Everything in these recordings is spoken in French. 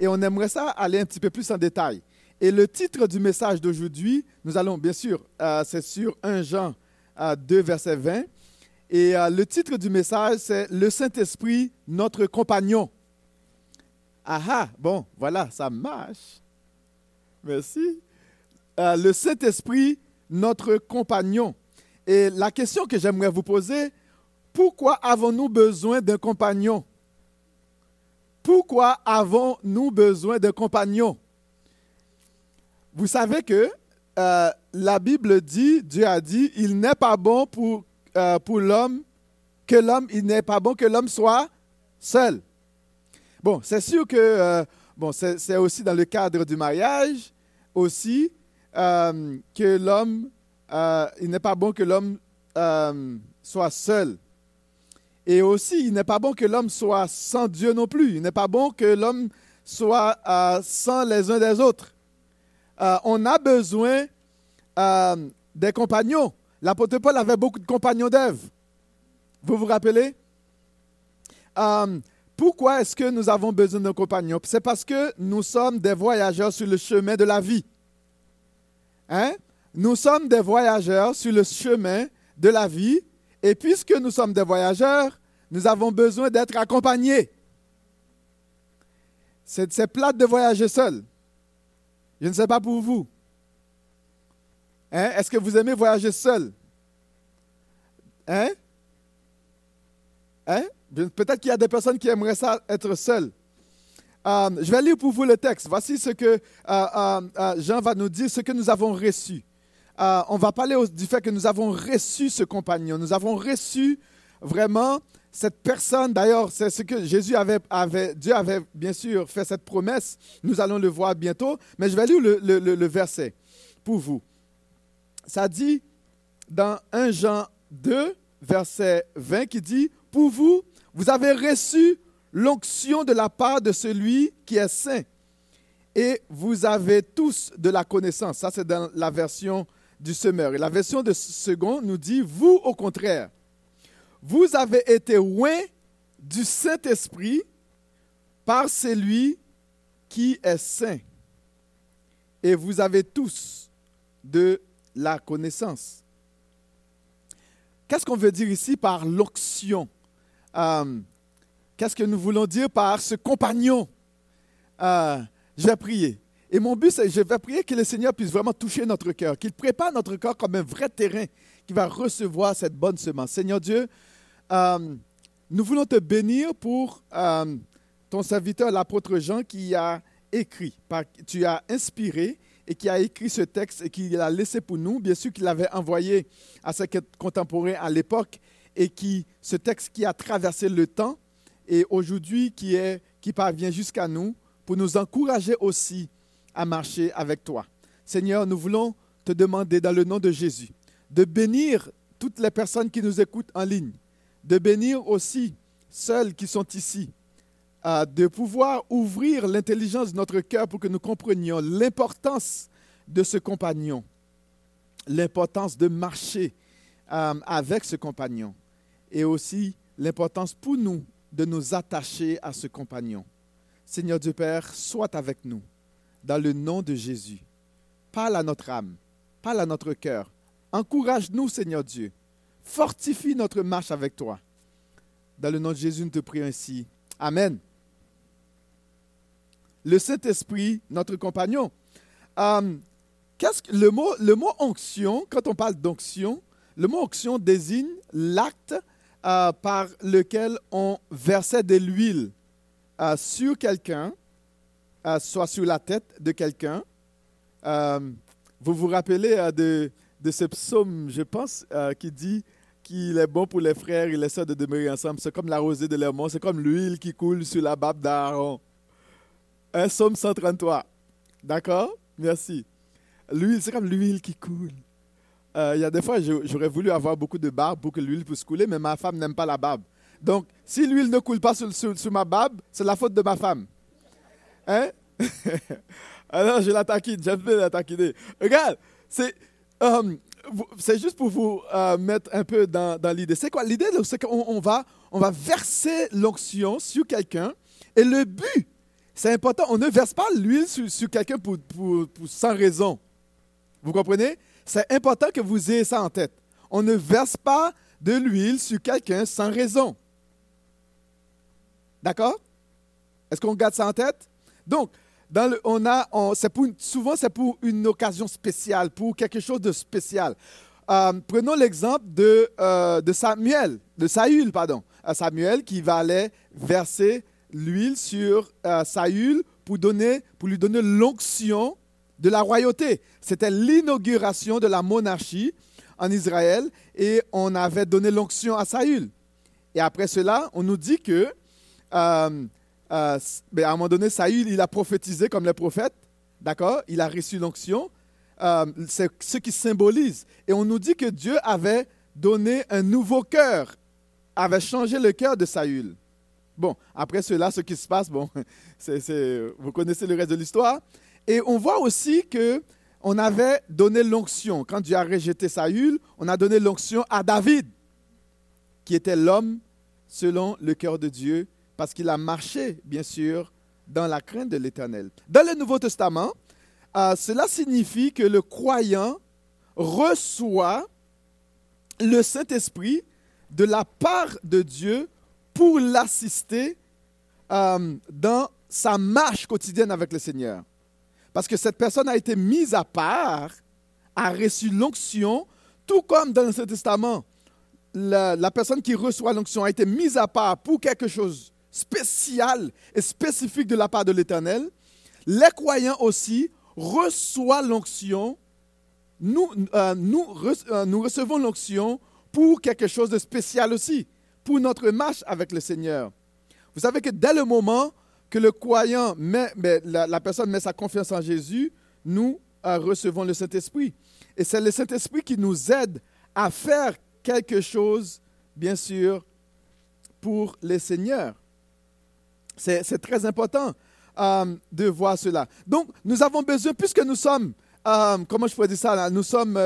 et on aimerait ça aller un petit peu plus en détail. Et le titre du message d'aujourd'hui, nous allons, bien sûr, euh, c'est sur 1 Jean 2, verset 20. Et euh, le titre du message, c'est Le Saint-Esprit, notre compagnon. Ah ah, bon, voilà, ça marche. Merci. Euh, le Saint-Esprit, notre compagnon. Et la question que j'aimerais vous poser, pourquoi avons-nous besoin d'un compagnon? Pourquoi avons-nous besoin d'un compagnon vous savez que euh, la Bible dit, Dieu a dit, il n'est pas bon pour, euh, pour l'homme que l'homme, il n'est pas bon que l'homme soit seul. Bon, c'est sûr que euh, c'est aussi dans le cadre du mariage aussi que l'homme, il n'est pas bon que l'homme soit seul. Et aussi, il n'est pas bon que l'homme soit sans Dieu non plus. Il n'est pas bon que l'homme soit sans les uns des autres. Euh, on a besoin euh, des compagnons. L'apôtre Paul avait beaucoup de compagnons d'Ève. Vous vous rappelez? Euh, Pourquoi est-ce que nous avons besoin d'un compagnon C'est parce que nous sommes des voyageurs sur le chemin de la vie. Hein? Nous sommes des voyageurs sur le chemin de la vie. Et puisque nous sommes des voyageurs, nous avons besoin d'être accompagnés. C'est plate de voyager seul. Je ne sais pas pour vous. Hein? Est-ce que vous aimez voyager seul? Hein? Hein? Peut-être qu'il y a des personnes qui aimeraient ça être seules. Euh, je vais lire pour vous le texte. Voici ce que euh, euh, Jean va nous dire, ce que nous avons reçu. on va parler du fait que nous avons reçu ce compagnon. Nous avons reçu vraiment cette personne, d'ailleurs, c'est ce que Jésus avait, Dieu avait bien sûr fait cette promesse. Nous allons le voir bientôt, mais je vais lire le, verset pour vous. Ça dit dans 1 Jean 2, verset 20, qui dit, Pour vous, vous avez reçu l'onction de la part de celui qui est saint, et vous avez tous de la connaissance. Ça, c'est dans la version du semeur. Et la version de second nous dit, Vous, au contraire, vous avez été loin du Saint-Esprit par celui qui est saint. Et vous avez tous de la connaissance. Qu'est-ce qu'on veut dire ici par l'onction? Euh, Qu'est-ce que nous voulons dire par ce compagnon? Euh, Je vais prier. Et mon but, c'est je vais prier que le Seigneur puisse vraiment toucher notre cœur, qu'il prépare notre corps comme un vrai terrain qui va recevoir cette bonne semence. Seigneur Dieu, euh, nous voulons te bénir pour euh, ton serviteur, l'apôtre Jean, qui a écrit, tu as inspiré et qui a écrit ce texte et qui l'a laissé pour nous. Bien sûr qu'il l'avait envoyé à ses contemporains à l'époque et qui, ce texte qui a traversé le temps et aujourd'hui qui, est, qui parvient jusqu'à nous pour nous encourager aussi à marcher avec toi. Seigneur, nous voulons te demander dans le nom de Jésus de bénir toutes les personnes qui nous écoutent en ligne, de bénir aussi ceux qui sont ici, de pouvoir ouvrir l'intelligence de notre cœur pour que nous comprenions l'importance de ce compagnon, l'importance de marcher euh, avec ce compagnon et aussi l'importance pour nous de nous attacher à ce compagnon. Seigneur Dieu Père, sois avec nous dans le nom de Jésus. Parle à notre âme, parle à notre cœur. Encourage-nous, Seigneur Dieu, Fortifie notre marche avec toi. Dans le nom de Jésus, nous te prions ainsi. Amen. Le Saint-Esprit, notre compagnon. Euh, que le, mot, le mot onction, quand on parle d'onction, le mot onction désigne l'acte euh, par lequel on versait de l'huile euh, sur quelqu'un, soit sur la tête de quelqu'un. vous vous rappelez de, de ce psaume, je pense, qui dit qu'il est bon pour les frères et les sœurs de demeurer ensemble. C'est comme la rosée de l'Hermont, c'est comme l'huile qui coule sur la barbe d'Aaron. Un psaume 133. D'accord? Merci. L'huile, c'est comme l'huile qui coule. Euh, il y a des fois, j'aurais voulu avoir beaucoup de barbe pour que l'huile puisse couler, mais ma femme n'aime pas la barbe. Donc, si l'huile ne coule pas sur, sur, ma barbe, c'est la faute de ma femme. Hein? Alors, je la taquine, j'aime bien la taquiner. Regarde, c'est euh, c'est juste pour vous euh, mettre un peu dans, l'idée. C'est quoi? L'idée? C'est qu'on va, on va verser l'onction sur quelqu'un et le but, C'est important. On ne verse pas l'huile sur, quelqu'un pour, sans raison. Vous comprenez? C'est important que vous ayez ça en tête. On ne verse pas de l'huile sur quelqu'un sans raison. D'accord? Est-ce qu'on garde ça en tête? Donc, on a, souvent c'est pour une occasion spéciale, pour quelque chose de spécial. Euh, prenons l'exemple de, euh, de Samuel, de Saül, pardon. Euh, Samuel qui va aller verser l'huile sur Saül pour, donner, pour lui donner l'onction de la royauté. C'était l'inauguration de la monarchie en Israël et on avait donné l'onction à Saül. Et après cela, on nous dit que euh, ben, à un moment donné, Saül, il a prophétisé comme le prophète, d'accord? Il a reçu l'onction. Euh, c'est ce qui symbolise. Et on nous dit que Dieu avait donné un nouveau cœur, avait changé le cœur de Saül. Bon, après cela, ce qui se passe, bon, vous connaissez le reste de l'histoire. Et on voit aussi que on avait donné l'onction. Quand Dieu a rejeté Saül, on a donné l'onction à David, qui était l'homme selon le cœur de Dieu, parce qu'il a marché, bien sûr, dans la crainte de l'Éternel. Dans le Nouveau Testament, euh, cela signifie que le croyant reçoit le Saint-Esprit de la part de Dieu pour l'assister euh, dans sa marche quotidienne avec le Seigneur. Parce que cette personne a été mise à part, a reçu l'onction, tout comme dans l'Ancien Testament, la, la, personne qui reçoit l'onction a été mise à part pour quelque chose spécial et spécifique de la part de l'Éternel. Les croyants aussi reçoivent l'onction. Nous, euh, euh, nous recevons l'onction pour quelque chose de spécial aussi, pour notre marche avec le Seigneur. Vous savez que dès le moment que le croyant met, la, personne met sa confiance en Jésus, nous euh, recevons le Saint-Esprit. Et c'est le Saint-Esprit qui nous aide à faire quelque chose, bien sûr, pour le Seigneur. C'est très important euh, de voir cela. Donc, nous avons besoin, puisque nous sommes, euh, comment je pourrais dire ça, nous sommes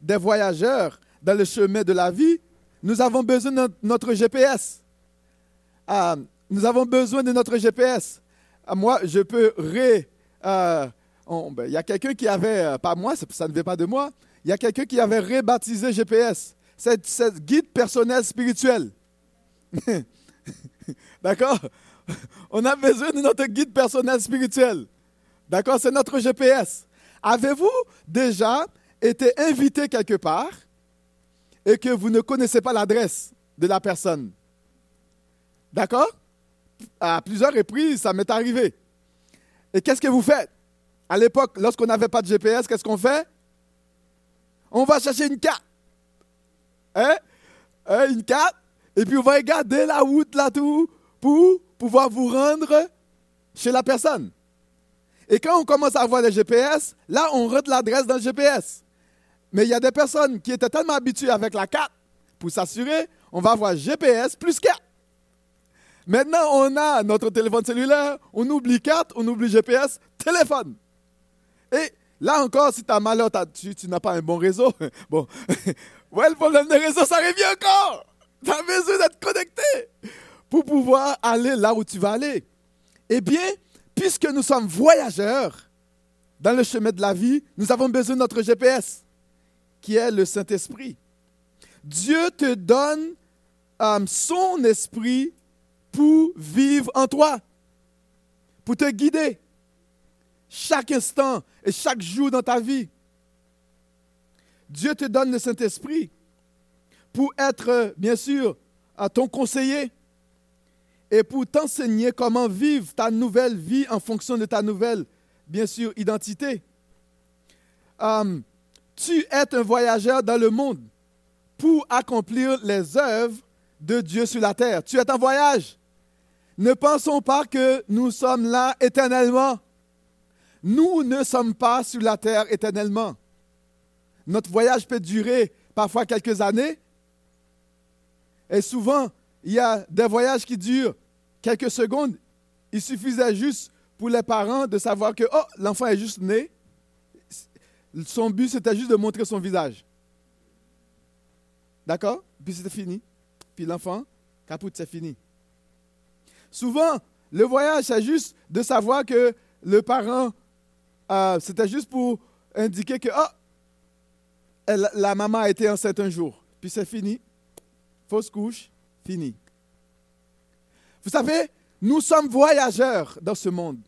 des voyageurs dans le chemin de la vie, nous avons besoin de notre GPS nous avons besoin de notre GPS. Moi, je peux ré... Euh, ben, il y a quelqu'un qui avait, euh, pas moi, ça ne vient pas de moi, il y a quelqu'un qui avait rebaptisé GPS. C'est guide personnel spirituel. D'accord? On a besoin de notre guide personnel spirituel. D'accord C'est notre GPS. Avez-vous déjà été invité quelque part et que vous ne connaissez pas l'adresse de la personne? D'accord? À plusieurs reprises, ça m'est arrivé. Et qu'est-ce que vous faites? À l'époque, lorsqu'on n'avait pas de GPS, qu'est-ce qu'on fait? On va chercher une carte. Hein? hein? Une carte. Et puis on va regarder la route là tout pour pouvoir vous rendre chez la personne. Et quand on commence à avoir le GPS, là, on rentre l'adresse dans le GPS. Mais il y a des personnes qui étaient tellement habituées avec la carte, pour s'assurer, on va avoir GPS plus carte. Maintenant, on a notre téléphone cellulaire, on oublie carte, on oublie GPS, téléphone. Et là encore, si tu as malheur, tu, tu n'as pas un bon réseau, bon, ouais, le problème de réseau, ça revient encore. Tu as besoin d'être connecté pour pouvoir aller là où tu vas aller. Eh bien, puisque nous sommes voyageurs dans le chemin de la vie, nous avons besoin de notre GPS, qui est le Saint-Esprit. Dieu te donne euh, son esprit pour vivre en toi, pour te guider chaque instant et chaque jour dans ta vie. Dieu te donne le Saint-Esprit pour être, bien sûr, ton conseiller et pour t'enseigner comment vivre ta nouvelle vie en fonction de ta nouvelle, bien sûr, identité. Hum, tu es un voyageur dans le monde pour accomplir les œuvres de Dieu sur la terre. Tu es en voyage. Ne pensons pas que nous sommes là éternellement. Nous ne sommes pas sur la terre éternellement. Notre voyage peut durer parfois quelques années. Et souvent, il y a des voyages qui durent quelques secondes. Il suffisait juste pour les parents de savoir que, oh, l'enfant est juste né. Son but, c'était juste de montrer son visage. D'accord? Puis c'était fini. Puis l'enfant, capote, c'est fini. Souvent, Le voyage, c'est juste de savoir que le parent, euh, c'était juste pour indiquer que oh, la maman a été enceinte un jour. Puis c'est fini. Fausse couche, fini. Vous savez, nous sommes voyageurs dans ce monde.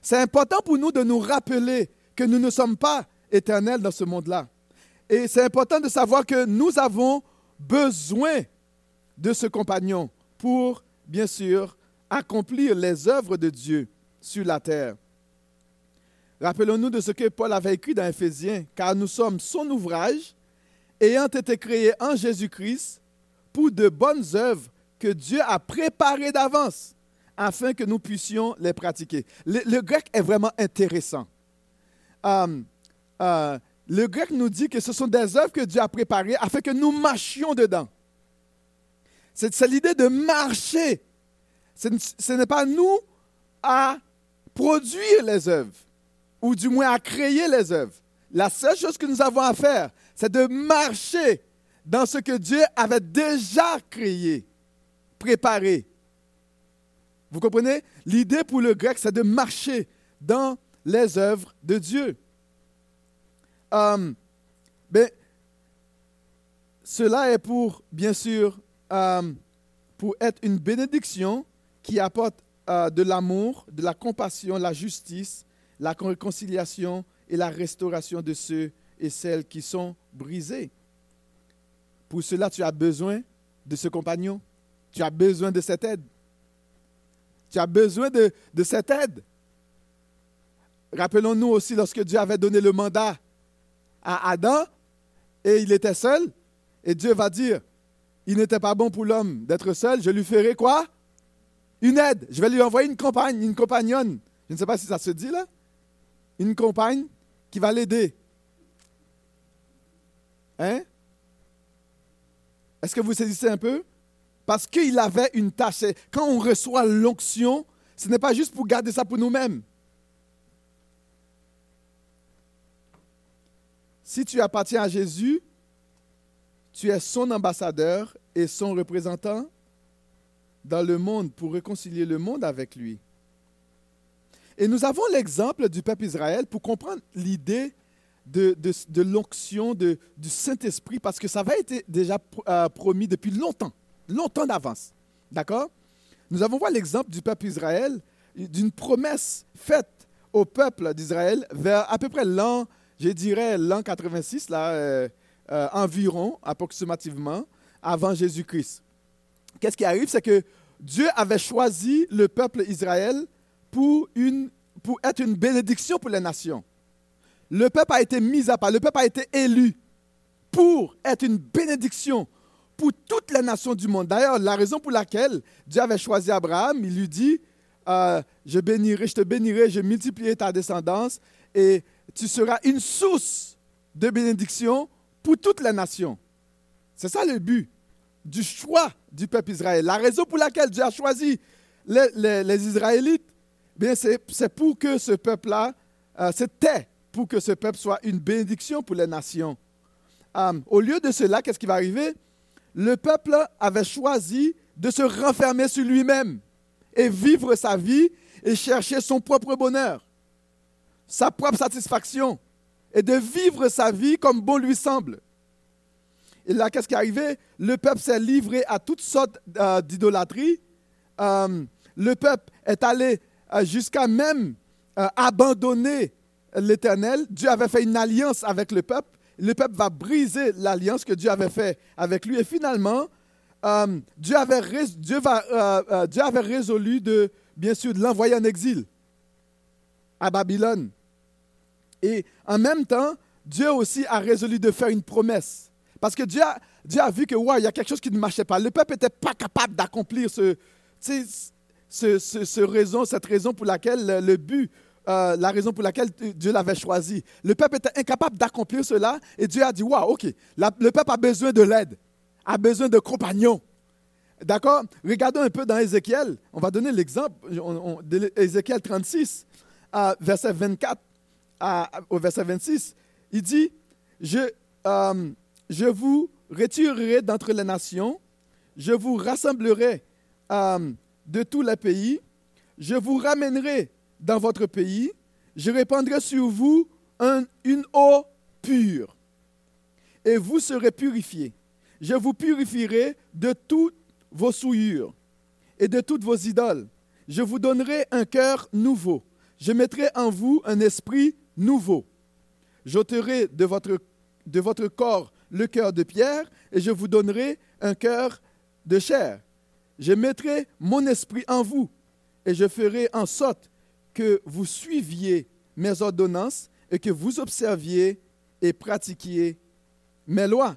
C'est important pour nous de nous rappeler que nous ne sommes pas éternels dans ce monde-là. Et c'est important de savoir que nous avons besoin de ce compagnon pour, bien sûr, accomplir les œuvres de Dieu sur la terre. Rappelons-nous de ce que Paul avait écrit dans Éphésiens, car nous sommes son ouvrage, ayant été créés en Jésus-Christ pour de bonnes œuvres que Dieu a préparées d'avance afin que nous puissions les pratiquer. Le, grec est vraiment intéressant. Euh, euh, le grec nous dit que ce sont des œuvres que Dieu a préparées afin que nous marchions dedans. C'est l'idée de marcher. Ce n'est pas nous à produire les œuvres, ou du moins à créer les œuvres. La seule chose que nous avons à faire, c'est de marcher dans ce que Dieu avait déjà créé, préparé. Vous comprenez? L'idée pour le grec, c'est de marcher dans les œuvres de Dieu. Euh, ben, cela est pour, bien sûr, euh, pour être une bénédiction qui apporte euh, de l'amour, de la compassion, la justice, la réconciliation et la restauration de ceux et celles qui sont brisés. Pour cela, tu as besoin de ce compagnon. Tu as besoin de cette aide. Tu as besoin de, cette aide. Rappelons-nous aussi lorsque Dieu avait donné le mandat à Adam et il était seul, et Dieu va dire, il n'était pas bon pour l'homme d'être seul, je lui ferai quoi? Une aide. Je vais lui envoyer une compagne, une compagnonne. Je ne sais pas si ça se dit là. Une compagne qui va l'aider. Hein? Est-ce que vous saisissez un peu? Parce qu'il avait une tâche. Quand on reçoit l'onction, ce n'est pas juste pour garder ça pour nous-mêmes. Si tu appartiens à Jésus, tu es son ambassadeur et son représentant dans le monde pour réconcilier le monde avec lui. Et nous avons l'exemple du peuple Israël pour comprendre l'idée de, l'onction du Saint-Esprit, parce que ça avait été déjà euh, promis depuis longtemps, longtemps d'avance. D'accord? Nous avons vu l'exemple du peuple Israël, d'une promesse faite au peuple d'Israël vers à peu près l'an je dirais l'an 86, là, euh, euh, environ, approximativement, avant Jésus-Christ. Qu'est-ce qui arrive? C'est que Dieu avait choisi le peuple Israël pour, une, pour être une bénédiction pour les nations. Le peuple a été mis à part, le peuple a été élu pour être une bénédiction pour toutes les nations du monde. D'ailleurs, la raison pour laquelle Dieu avait choisi Abraham, il lui dit, euh, je bénirai, je te bénirai, je multiplierai ta descendance et tu seras une source de bénédiction pour toutes les nations. C'est ça le but du choix du peuple Israël. La raison pour laquelle Dieu a choisi les, Israélites, c'est pour que ce peuple-là, euh, c'était pour que ce peuple soit une bénédiction pour les nations. Euh, au lieu de cela, qu'est-ce qui va arriver? Le peuple avait choisi de se renfermer sur lui-même et vivre sa vie et chercher son propre bonheur sa propre satisfaction et de vivre sa vie comme bon lui semble. Et là, qu'est-ce qui est arrivé? Le peuple s'est livré à toutes sortes euh, d'idolâtries. Euh, le peuple est allé euh, jusqu'à même abandonner l'Éternel. Dieu avait fait une alliance avec le peuple. Le peuple va briser l'alliance que Dieu avait faite avec lui. Et finalement, Dieu avait, Dieu, va, Dieu avait résolu de, bien sûr, de l'envoyer en exil à Babylone. Et en même temps, Dieu aussi a résolu de faire une promesse. Parce que Dieu a, Dieu a vu que, ouais, il y a quelque chose qui ne marchait pas. Le peuple n'était pas capable d'accomplir ce, ce, raison, cette raison pour laquelle le, but, euh, la raison pour laquelle Dieu l'avait choisi. Le peuple était incapable d'accomplir cela et Dieu a dit, waouh, ok, le peuple a besoin de l'aide, a besoin de compagnons. D'accord? Regardons un peu dans Ézéchiel. On va donner l'exemple, Ézéchiel 36, verset 24 au verset 26, il dit, je, euh, je vous retirerai d'entre les nations, je vous rassemblerai euh, de tous les pays, je vous ramènerai dans votre pays, je répandrai sur vous une eau pure, et vous serez purifiés. Je vous purifierai de toutes vos souillures et de toutes vos idoles. Je vous donnerai un cœur nouveau. Je mettrai en vous un esprit nouveau. J'ôterai de votre, de votre corps le cœur de pierre et je vous donnerai un cœur de chair. Je mettrai mon esprit en vous et je ferai en sorte que vous suiviez mes ordonnances et que vous observiez et pratiquiez mes lois.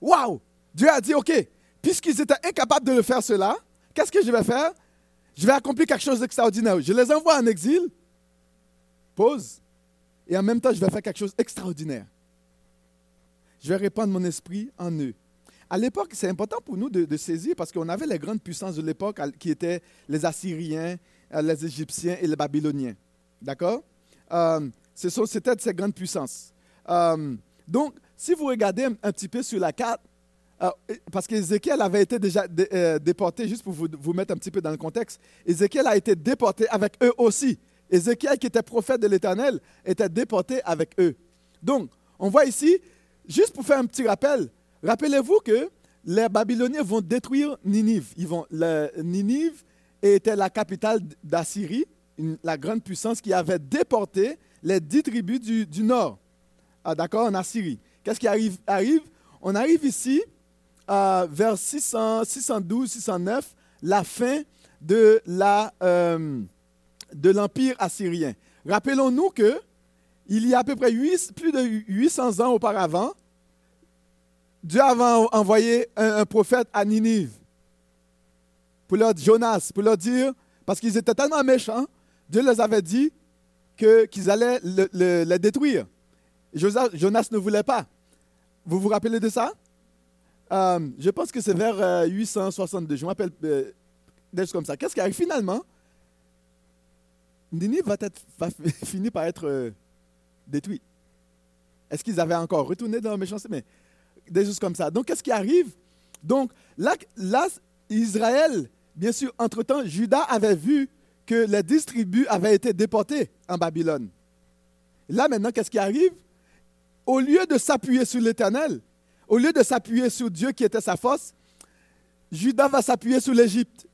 Waouh! Dieu a dit, OK, puisqu'ils étaient incapables de le faire cela, qu'est-ce que je vais faire? Je vais accomplir quelque chose d'extraordinaire. Je les envoie en exil. Pause. Et en même temps, je vais faire quelque chose d'extraordinaire. Je vais répandre mon esprit en eux. À l'époque, c'est important pour nous de, saisir parce qu'on avait les grandes puissances de l'époque qui étaient les Assyriens, les Égyptiens et les Babyloniens. D'accord? Euh, C'était ces grandes puissances. Euh, donc, si vous regardez un, petit peu sur la carte, parce qu'Ézéchiel avait été déjà déporté, juste pour vous, vous, mettre un petit peu dans le contexte, Ézéchiel a été déporté avec eux aussi. Ézéchiel, qui était prophète de l'Éternel, était déporté avec eux. Donc, on voit ici, juste pour faire un petit rappel, Rappelez-vous que les Babyloniens vont détruire Ninive. Ils vont, Ninive était la capitale d'Assyrie, la grande puissance qui avait déporté les dix tribus du, nord, ah, d'accord, en Assyrie. Qu'est-ce qui arrive, On arrive ici euh, vers 600, 612, 609, la fin euh, de l'empire assyrien. Rappelons-nous que il y a à peu près plus de 800 ans auparavant, Dieu avait envoyé un, prophète à Ninive pour leur Jonas, pour leur dire, parce qu'ils étaient tellement méchants, Dieu les avait dit qu'ils allaient le, détruire. Jonas ne voulait pas. Vous vous rappelez de ça? Euh, je pense que c'est vers 862. Euh, je m'appelle euh, des choses comme ça. Qu'est-ce qui arrive finalement? Ninive va, va finir par être détruit. Est-ce qu'ils avaient encore retourné dans la méchanceté? Mais des choses comme ça. Donc, qu'est-ce qui arrive? Donc, là, là, Israël, bien sûr, entre-temps, Judas avait vu que les dix tribus avaient été déportées en Babylone. Là, maintenant, qu'est-ce qui arrive? Au lieu de s'appuyer sur l'Éternel, au lieu de s'appuyer sur Dieu qui était sa force, Judas va s'appuyer sur l'Égypte.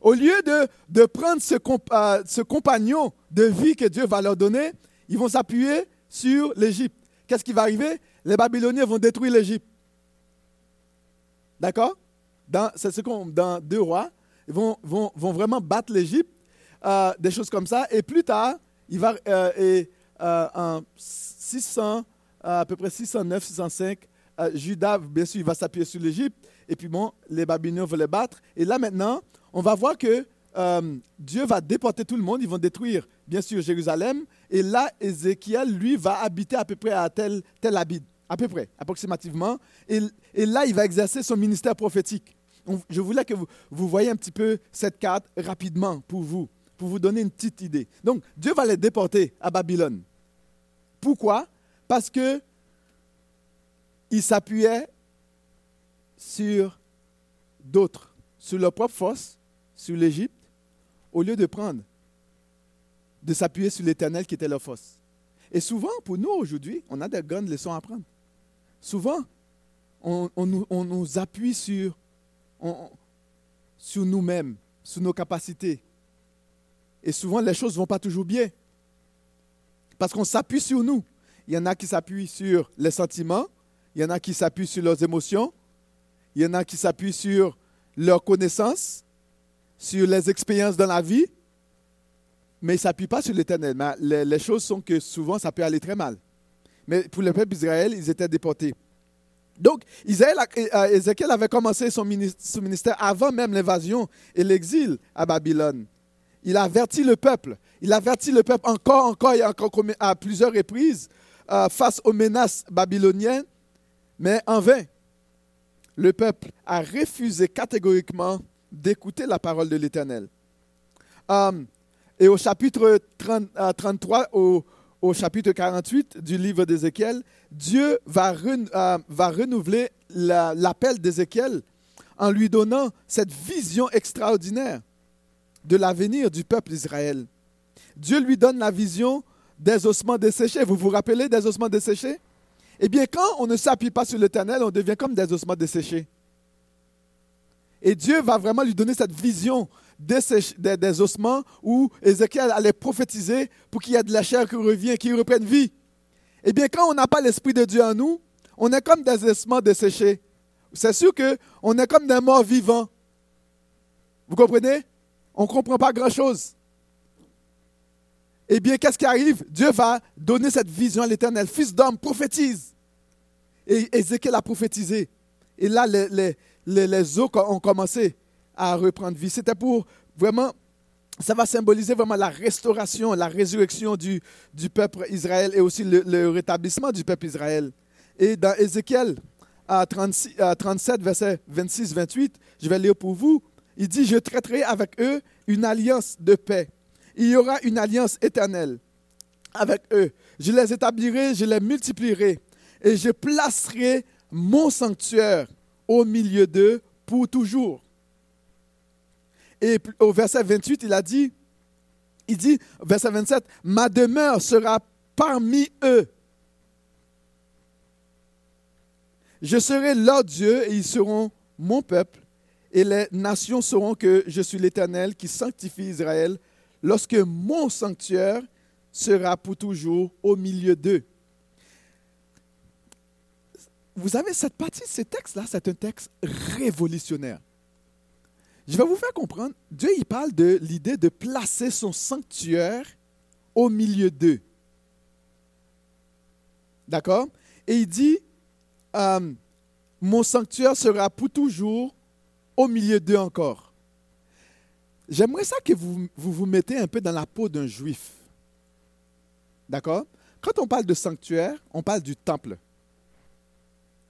Au lieu de, prendre ce, euh, ce compagnon de vie que Dieu va leur donner, ils vont s'appuyer sur l'Égypte qu'est-ce qui va arriver? Les Babyloniens vont détruire l'Égypte. D'accord? Dans deux rois. Ils vont, vraiment battre l'Égypte, euh, des choses comme ça. Et plus tard, il va, euh, euh, en 600, à peu près 609, 605, Judas, bien sûr, il va s'appuyer sur l'Égypte. Et puis bon, les Babyloniens vont les battre. Et là maintenant, on va voir que Dieu va déporter tout le monde. Ils vont détruire, bien sûr, Jérusalem. Et là, Ézéchiel, lui, va habiter à peu près à tel, tel habit, à peu près, approximativement. Et, là, il va exercer son ministère prophétique. Je voulais que vous, vous un petit peu cette carte rapidement pour vous, pour vous donner une petite idée. Donc, Dieu va les déporter à Babylone. Pourquoi? Parce que il s'appuyait sur d'autres, sur leur propre force, sur l'Égypte, au lieu de prendre de s'appuyer sur l'Éternel qui était leur force. Et souvent, pour nous aujourd'hui, on a des grandes leçons à apprendre. Souvent, on, nous, appuie sur, sur nous-mêmes, sur nos capacités. Et souvent, les choses ne vont pas toujours bien. Parce qu'on s'appuie sur nous. Il y en a qui s'appuient sur les sentiments, il y en a qui s'appuient sur leurs émotions, il y en a qui s'appuient sur leurs connaissances, sur les expériences dans la vie mais il ne s'appuie pas sur l'éternel. Les, choses sont que souvent, ça peut aller très mal. Mais pour le peuple d'Israël, ils étaient déportés. Donc, euh, Ézéchiel avait commencé son ministère avant même l'invasion et l'exil à Babylone. Il a averti le peuple. Il a averti le peuple encore, encore et encore à plusieurs reprises euh, face aux menaces babyloniennes, mais en vain. Le peuple a refusé catégoriquement d'écouter la parole de l'Éternel. Euh, et au chapitre 33, euh, au, chapitre 48 du livre d'Ézéchiel, Dieu va, euh, renouveler l'appel d'Ézéchiel en lui donnant cette vision extraordinaire de l'avenir du peuple d'Israël. Dieu lui donne la vision des ossements desséchés. Vous vous rappelez des ossements desséchés? Eh bien, quand on ne s'appuie pas sur l'Éternel, on devient comme des ossements desséchés. Et Dieu va vraiment lui donner cette vision des, ossements où Ézéchiel allait prophétiser pour qu'il y ait de la chair qui revient, qui reprenne vie. Eh bien, quand on n'a pas l'Esprit de Dieu en nous, on est comme des ossements desséchés. C'est sûr qu'on est comme des morts vivants. Vous comprenez? On ne comprend pas grand-chose. Eh bien, qu'est-ce qui arrive? Dieu va donner cette vision à l'Éternel. Fils d'homme, prophétise. Et Ézéchiel a prophétisé. Et là, les, les, les eaux ont commencé à reprendre vie. C'était pour vraiment, ça va symboliser vraiment la restauration, la résurrection du, du peuple Israël et aussi le, rétablissement du peuple Israël. Et dans Ézéchiel à, 37, verset 26-28, je vais lire pour vous, il dit, je traiterai avec eux une alliance de paix. Il y aura une alliance éternelle avec eux. Je les établirai, je les multiplierai et je placerai mon sanctuaire au milieu d'eux pour toujours. Et au verset 28, il a dit, il dit, verset 27, ma demeure sera parmi eux. Je serai leur Dieu et ils seront mon peuple. Et les nations sauront que je suis l'Éternel qui sanctifie Israël lorsque mon sanctuaire sera pour toujours au milieu d'eux. Vous avez cette partie, ce texte-là, c'est un texte révolutionnaire. Je vais vous faire comprendre, Dieu il parle de l'idée de placer son sanctuaire au milieu d'eux. D'accord? Et il dit, euh, mon sanctuaire sera pour toujours au milieu d'eux encore. J'aimerais ça que vous, vous vous mettez un peu dans la peau d'un juif. D'accord? Quand on parle de sanctuaire, on parle du temple.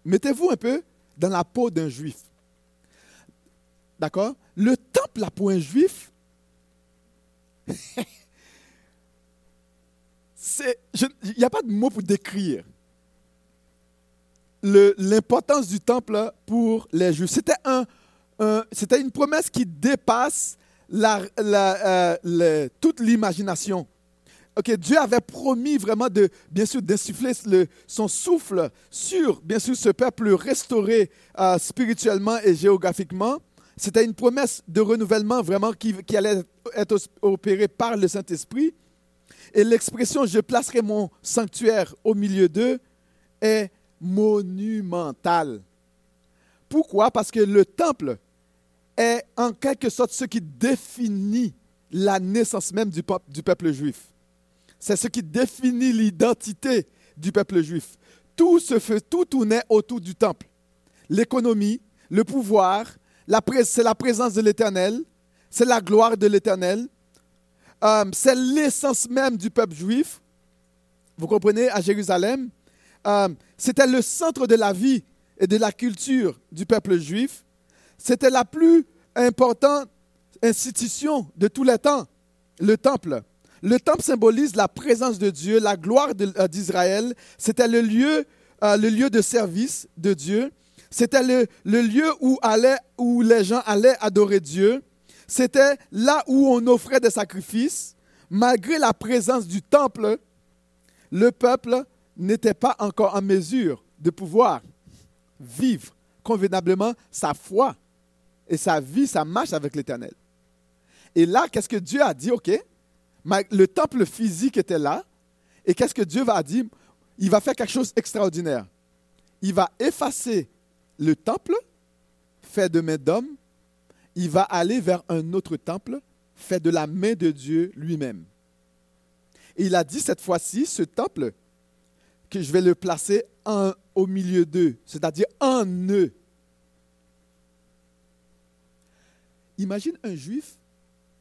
Mettez-vous un peu dans la peau d'un juif. D'accord? Le temple, là, pour un juif, il n'y a pas de mot pour décrire l'importance du temple pour les juifs. C'était un, c'était une promesse qui dépasse euh, toute l'imagination. Dieu avait promis vraiment de, bien sûr, d'insuffler son souffle sur, bien sûr, ce peuple restauré euh, spirituellement et géographiquement. C'était une promesse de renouvellement vraiment qui, allait être opérée par le Saint-Esprit. Et l'expression je placerai mon sanctuaire au milieu d'eux est monumentale. Pourquoi? Parce que le temple est en quelque sorte ce qui définit la naissance même du, du peuple juif. C'est ce qui définit l'identité du peuple juif. Tout se fait, tout tournait autour du temple. L'économie, le pouvoir, c'est la présence de l'Éternel, c'est la gloire de l'Éternel, euh, c'est l'essence même du peuple juif. Vous comprenez, à Jérusalem, euh, c'était le centre de la vie et de la culture du peuple juif. C'était la plus importante institution de tous les temps, le temple. Le temple symbolise la présence de Dieu, la gloire euh, d'Israël. C'était le lieu, le lieu de service de Dieu. C'était le, lieu où, où les gens allaient adorer Dieu. C'était là où on offrait des sacrifices. Malgré la présence du temple, le peuple n'était pas encore en mesure de pouvoir vivre convenablement sa foi et sa vie, sa marche avec l'Éternel. Et là, qu'est-ce que Dieu a dit? OK, le temple physique était là. Et qu'est-ce que Dieu va dire? Il va faire quelque chose d'extraordinaire. Il va effacer le temple fait de main d'homme. Il va aller vers un autre temple fait de la main de Dieu lui-même. Et il a dit cette fois-ci, ce temple, que je vais le placer en, au milieu d'eux, c'est-à-dire en eux. Imagine un juif,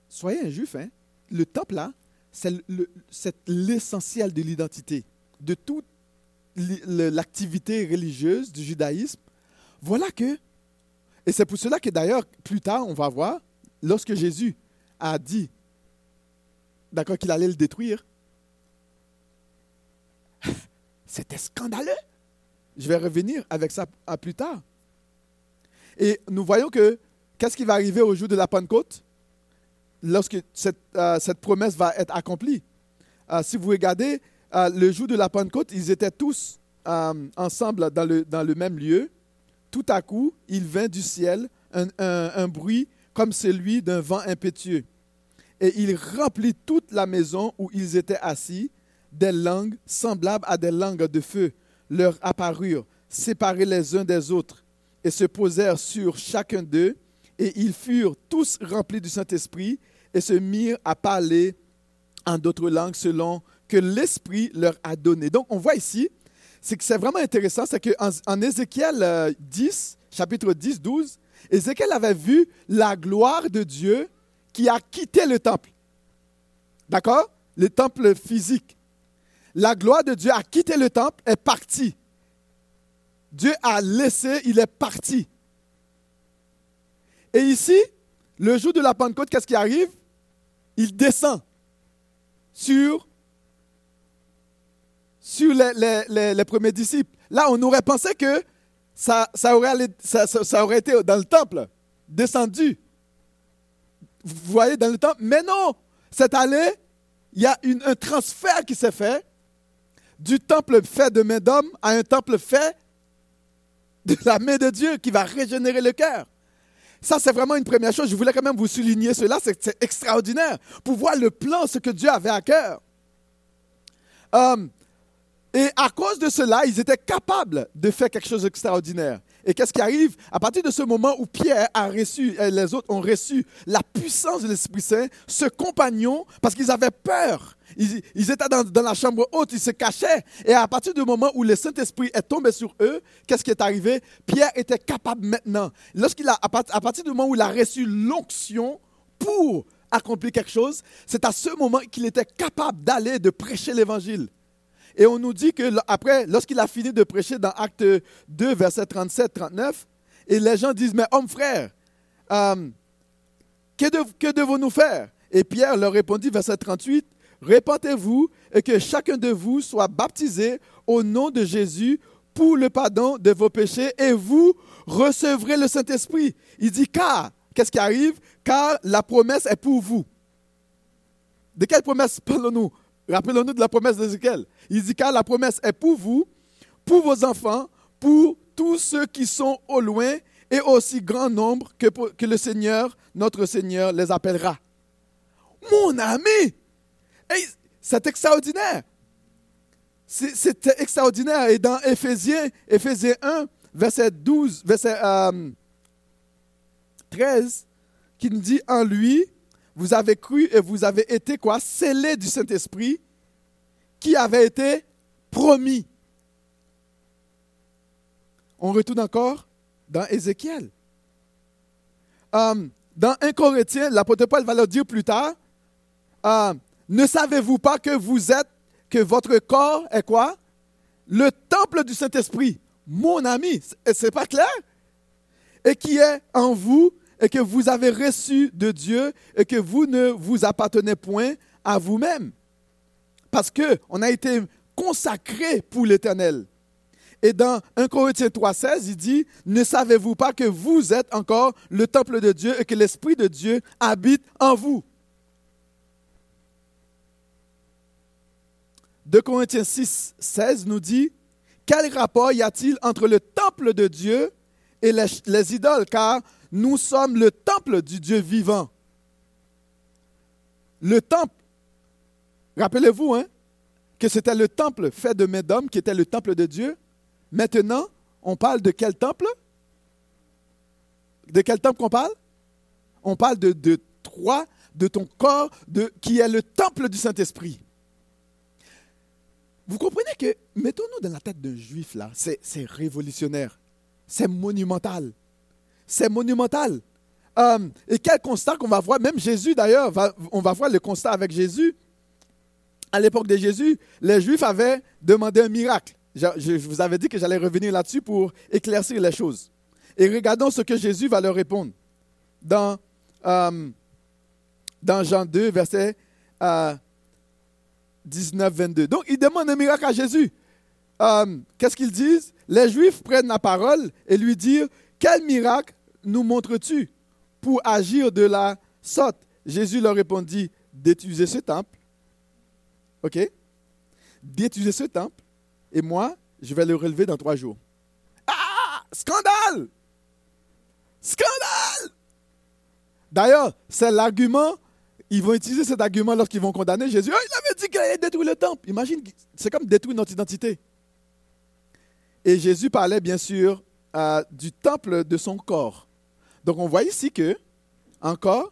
soyez un juif, hein, le temple là, c'est l'essentiel de l'identité, de toute l'activité religieuse du judaïsme. Voilà que, et c'est pour cela que d'ailleurs, plus tard, on va voir, lorsque Jésus a dit, d'accord, qu'il allait le détruire, c'était scandaleux. Je vais revenir avec ça plus tard. Et nous voyons que qu'est-ce qui va arriver au jour de la Pentecôte? Lorsque cette, euh, promesse va être accomplie. Euh, si vous regardez euh, le jour de la Pentecôte, ils étaient tous ensemble dans le, dans le même lieu. Tout à coup, il vint du ciel un, bruit comme celui d'un vent impétueux. Et il remplit toute la maison où ils étaient assis. Des langues semblables à des langues de feu leur apparurent, séparées les uns des autres, et se posèrent sur chacun d'eux. Et ils furent tous remplis du Saint-Esprit et se mirent à parler en d'autres langues selon que l'Esprit leur a donné. Donc, on voit ici, c'est que c'est vraiment intéressant, c'est qu'en en Ézéchiel 10, euh, chapitre 10, 12, Ézéchiel avait vu la gloire de Dieu qui a quitté le temple. D'accord? Le temple physique. La gloire de Dieu a quitté le temple, est partie. Dieu a laissé, il est parti. Et ici, le jour de la Pentecôte, qu'est-ce qui arrive? Il descend sur, sur les, premiers disciples. Là, on aurait pensé que ça, aurait été dans le temple, descendu. Vous voyez, dans le temple. Mais non, c'est allé, il y a un transfert qui s'est fait du temple fait de main d'homme à un temple fait de la main de Dieu qui va régénérer le cœur. Ça, c'est vraiment une première chose. Je voulais quand même vous souligner cela. C'est extraordinaire pour voir le plan, ce que Dieu avait à cœur. Euh, et à cause de cela, ils étaient capables de faire quelque chose d'extraordinaire. Et qu'est-ce qui arrive? À partir de ce moment où Pierre a reçu, et les autres ont reçu la puissance de l'Esprit Saint, ce compagnon, parce qu'ils avaient peur, ils, étaient dans, dans, la chambre haute, ils se cachaient. Et à partir du moment où le Saint-Esprit est tombé sur eux, qu'est-ce qui est arrivé? Pierre était capable maintenant, lorsqu'il a, à partir du moment où il a reçu l'onction pour accomplir quelque chose, c'est à ce moment qu'il était capable d'aller, de prêcher l'Évangile. Et on nous dit que après, lorsqu'il a fini de prêcher dans Acte 2, verset 37-39, et les gens disent, mais homme frère, euh, que, devons-nous faire? Et Pierre leur répondit, verset 38, Répentez-vous et que chacun de vous soit baptisé au nom de Jésus pour le pardon de vos péchés et vous recevrez le Saint-Esprit. Il dit car, qu'est-ce qui arrive? Car la promesse est pour vous. De quelle promesse parlons-nous? Rappelons-nous de la promesse d'Ézéchiel. Il dit car la promesse est pour vous, pour vos enfants, pour tous ceux qui sont au loin et aussi grand nombre que, le Seigneur, notre Seigneur, les appellera. Mon ami, c'est extraordinaire. C'est extraordinaire. Et dans Éphésiens, Éphésiens 1, verset 12, verset 13, euh, qui nous dit en lui, vous avez cru et vous avez été quoi? Scellés du Saint-Esprit qui avait été promis. On retourne encore dans Ézéchiel. Euh, dans 1 Corinthiens, l'apôtre Paul va le dire plus tard, euh, ne savez-vous pas que vous êtes, que votre corps est quoi? Le temple du Saint-Esprit. Mon ami, c'est pas clair? Et qui est en vous et que vous avez reçu de Dieu et que vous ne vous appartenez point à vous-même. Parce qu'on a été consacré pour l'éternel. Et dans 1 Corinthiens 3,16, il dit Ne savez-vous pas que vous êtes encore le temple de Dieu et que l'Esprit de Dieu habite en vous 2 Corinthiens 6, 16 nous dit Quel rapport y a-t-il entre le temple de Dieu et les, les idoles? Car nous sommes le temple du Dieu vivant. Le temple, rappelez-vous, hein, que c'était le temple fait de main qui était le temple de Dieu. Maintenant, on parle de quel temple? De quel temple qu'on parle? On parle de, de toi, de ton corps, de, qui est le temple du Saint-Esprit. Vous comprenez que, mettons-nous dans la tête d'un juif là, c'est révolutionnaire, c'est monumental c'est monumental. Euh, et quel constat qu'on va voir, même Jésus d'ailleurs, on va voir le constat avec Jésus. À l'époque de Jésus, les Juifs avaient demandé un miracle. Je, vous avais dit que j'allais revenir là-dessus pour éclaircir les choses. Et regardons ce que Jésus va leur répondre dans, euh, Jean 2, verset 19-22. Euh, Donc, ils demandent un miracle à Jésus. Qu'est-ce qu'ils disent? Les Juifs prennent la parole et lui disent, quel miracle nous montres-tu pour agir de la sorte? Jésus leur répondit, d'étudier ce temple. OK? D'étudier ce temple. Et moi, je vais le relever dans trois jours. Ah Scandale Scandale D'ailleurs, c'est l'argument, ils vont utiliser cet argument lorsqu'ils vont condamner Jésus. Oh, il avait dit qu'il allait détruire le temple. Imagine, c'est comme détruire notre identité. Et Jésus parlait bien sûr euh, du temple de son corps. Donc on voit ici que, encore,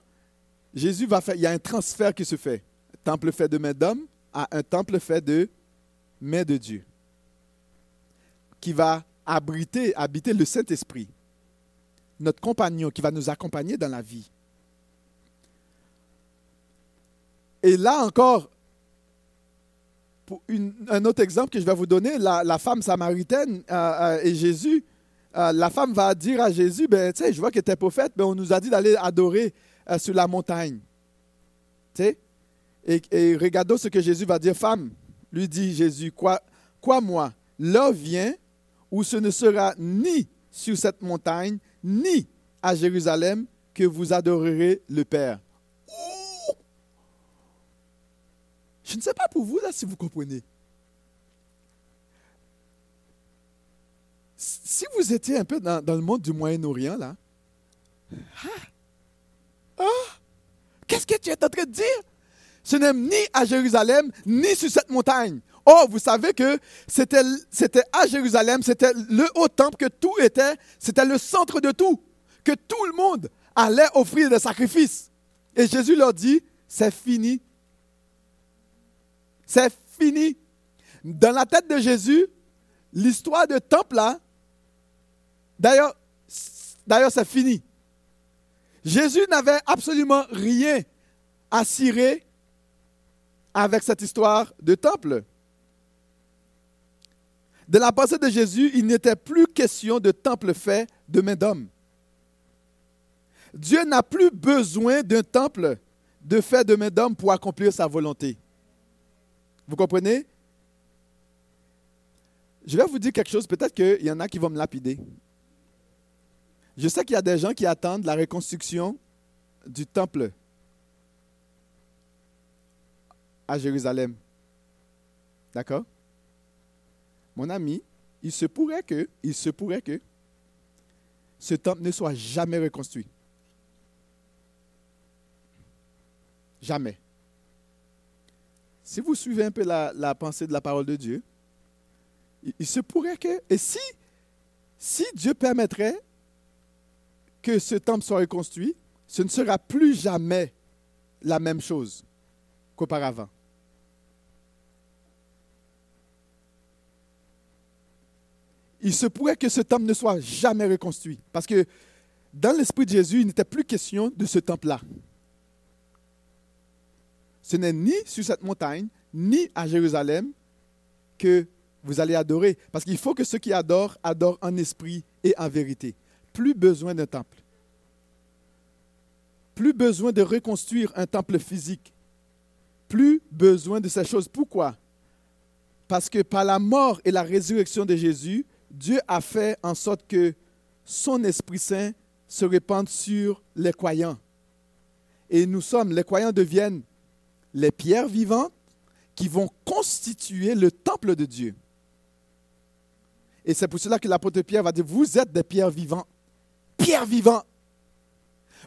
Jésus va faire, il y a un transfert qui se fait. Temple fait de main d'homme à un temple fait de main de Dieu, qui va abriter, habiter le Saint-Esprit, notre compagnon qui va nous accompagner dans la vie. Et là encore, un autre exemple que je vais vous donner, la, femme samaritaine euh, euh, et Jésus, euh, la femme va dire à Jésus, ben, je vois que tu es prophète, mais on nous a dit d'aller adorer sur la montagne. Tu? Et, regardons ce que Jésus va dire. Femme, lui dit Jésus, quoi, quoi moi? L'heure vient où ce ne sera ni sur cette montagne, ni à Jérusalem que vous adorerez le Père. Je ne sais pas pour vous, là, si vous comprenez. Si vous étiez un peu dans, le monde du Moyen-Orient, là, ah, ah, qu'est-ce que tu es en train de dire? Ce n'est ni à Jérusalem, ni sur cette montagne. Oh, vous savez que c'était, c'était à Jérusalem, c'était le haut temple, que tout était, c'était le centre de tout, que tout le monde allait offrir des sacrifices. Et Jésus leur dit, c'est fini c'est fini. Dans la tête de Jésus, l'histoire de temple là, d'ailleurs, c'est fini. Jésus n'avait absolument rien à cirer avec cette histoire de temple. De la pensée de Jésus, il n'était plus question de temple fait de main d'homme. Dieu n'a plus besoin d'un temple de fait de main d'homme pour accomplir sa volonté. Vous comprenez? Je vais vous dire quelque chose, peut-être qu'il y en a qui vont me lapider. Je sais qu'il y a des gens qui attendent la reconstruction du temple à Jérusalem. D'accord? Mon ami, il se pourrait que, ce temple ne soit jamais reconstruit. Jamais. Si vous suivez un peu la, pensée de la parole de Dieu, il, se pourrait que, et si Dieu permettrait que ce temple soit reconstruit, ce ne sera plus jamais la même chose qu'auparavant. Il se pourrait que ce temple ne soit jamais reconstruit. Parce que dans l'esprit de Jésus, il n'était plus question de ce temple-là ce n'est ni sur cette montagne, ni à Jérusalem que vous allez adorer. Parce qu'il faut que ceux qui adorent adorent en esprit et en vérité. Plus besoin d'un temple. Plus besoin de reconstruire un temple physique. Plus besoin de ces choses. Pourquoi? Parce que par la mort et la résurrection de Jésus, Dieu a fait en sorte que son Esprit Saint se répande sur les croyants. Et nous sommes, les croyants deviennent les pierres vivantes qui vont constituer le temple de Dieu. Et c'est pour cela que l'apôtre Pierre va dire, vous êtes des pierres vivantes. Pierres vivantes.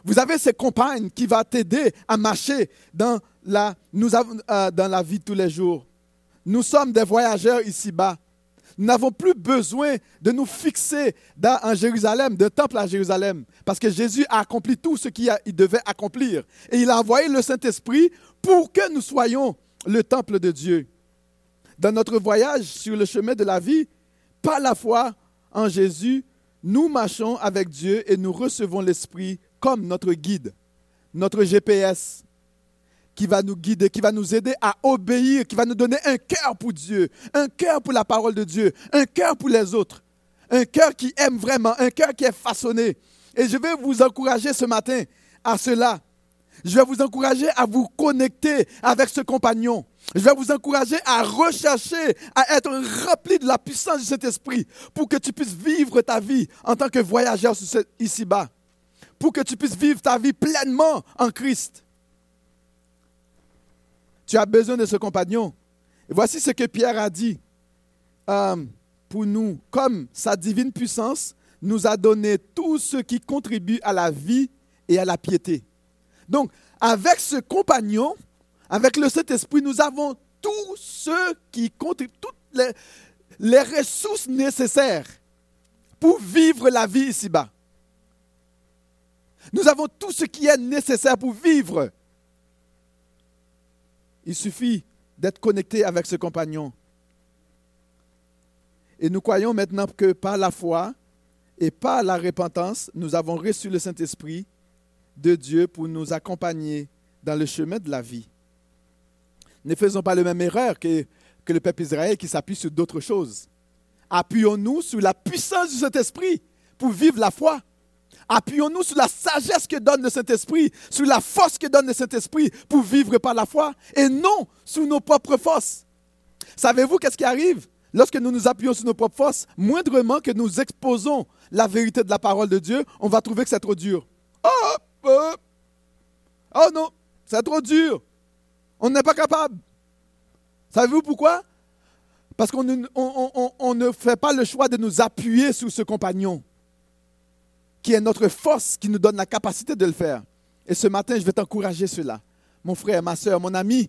Vous avez ces compagnes qui vont t'aider à marcher dans la, nous avons, euh, dans la vie de tous les jours. Nous sommes des voyageurs ici-bas. Nous n'avons plus besoin de nous fixer dans, en Jérusalem, de temple à Jérusalem, parce que Jésus a accompli tout ce qu'il devait accomplir. Et il a envoyé le Saint-Esprit pour que nous soyons le temple de Dieu. Dans notre voyage sur le chemin de la vie, par la foi en Jésus, nous marchons avec Dieu et nous recevons l'Esprit comme notre guide, notre GPS, qui va nous guider, qui va nous aider à obéir, qui va nous donner un cœur pour Dieu, un cœur pour la parole de Dieu, un cœur pour les autres, un cœur qui aime vraiment, un cœur qui est façonné. Et je vais vous encourager ce matin à cela. Je vais vous encourager à vous connecter avec ce compagnon. Je vais vous encourager à rechercher, à être rempli de la puissance de cet esprit pour que tu puisses vivre ta vie en tant que voyageur ici-bas. pour que tu puisses vivre ta vie pleinement en Christ. Tu as besoin de ce compagnon. Et voici ce que Pierre a dit euh, pour nous. Comme sa divine puissance nous a donné tout ce qui contribue à la vie et à la piété. Donc, avec ce compagnon, avec le Saint-Esprit, nous avons tout ce qui contribue, toutes les, les ressources nécessaires pour vivre la vie ici-bas. Nous avons tout ce qui est nécessaire pour vivre. Il suffit d'être connecté avec ce compagnon. Et nous croyons maintenant que par la foi et par la repentance, nous avons reçu le Saint-Esprit de Dieu pour nous accompagner dans le chemin de la vie. Ne faisons pas la même erreur que, le peuple Israël qui s'appuie sur d'autres choses. Appuyons-nous sur la puissance du Saint-Esprit pour vivre la foi. Appuyons-nous sur la sagesse que donne le Saint-Esprit, sur la force que donne le Saint-Esprit pour vivre par la foi et non sur nos propres forces. Savez-vous qu'est-ce qui arrive? Lorsque nous nous appuyons sur nos propres forces Moindrement que nous exposons la vérité de la parole de Dieu, on va trouver que c'est trop dur. Oh, oh, oh non, c'est trop dur. On n'est pas capable. Savez-vous pourquoi? Parce qu'on ne, fait pas le choix de nous appuyer sur ce compagnon, qui est notre force, qui nous donne la capacité de le faire. Et ce matin, je vais t'encourager cela, mon frère, ma soeur, mon ami,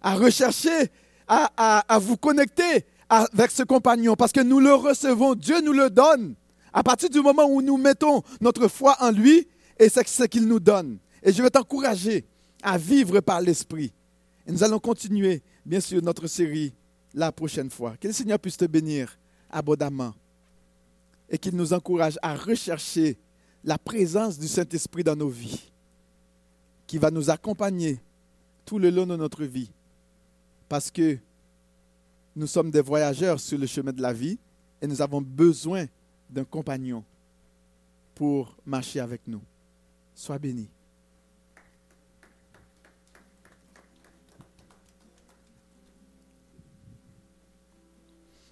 à rechercher, à, à vous connecter avec ce compagnon, parce que nous le recevons, Dieu nous le donne. À partir du moment où nous mettons notre foi en lui, et c'est ce qu'il nous donne. Et je vais t'encourager à vivre par l'Esprit. Nous allons continuer, bien sûr, notre série la prochaine fois. Que le Seigneur puisse te bénir abondamment et qu'il nous encourage à rechercher la présence du Saint-Esprit dans nos vies, qui va nous accompagner tout le long de notre vie, parce que nous sommes des voyageurs sur le chemin de la vie et nous avons besoin d'un compagnon pour marcher avec nous. Sois béni.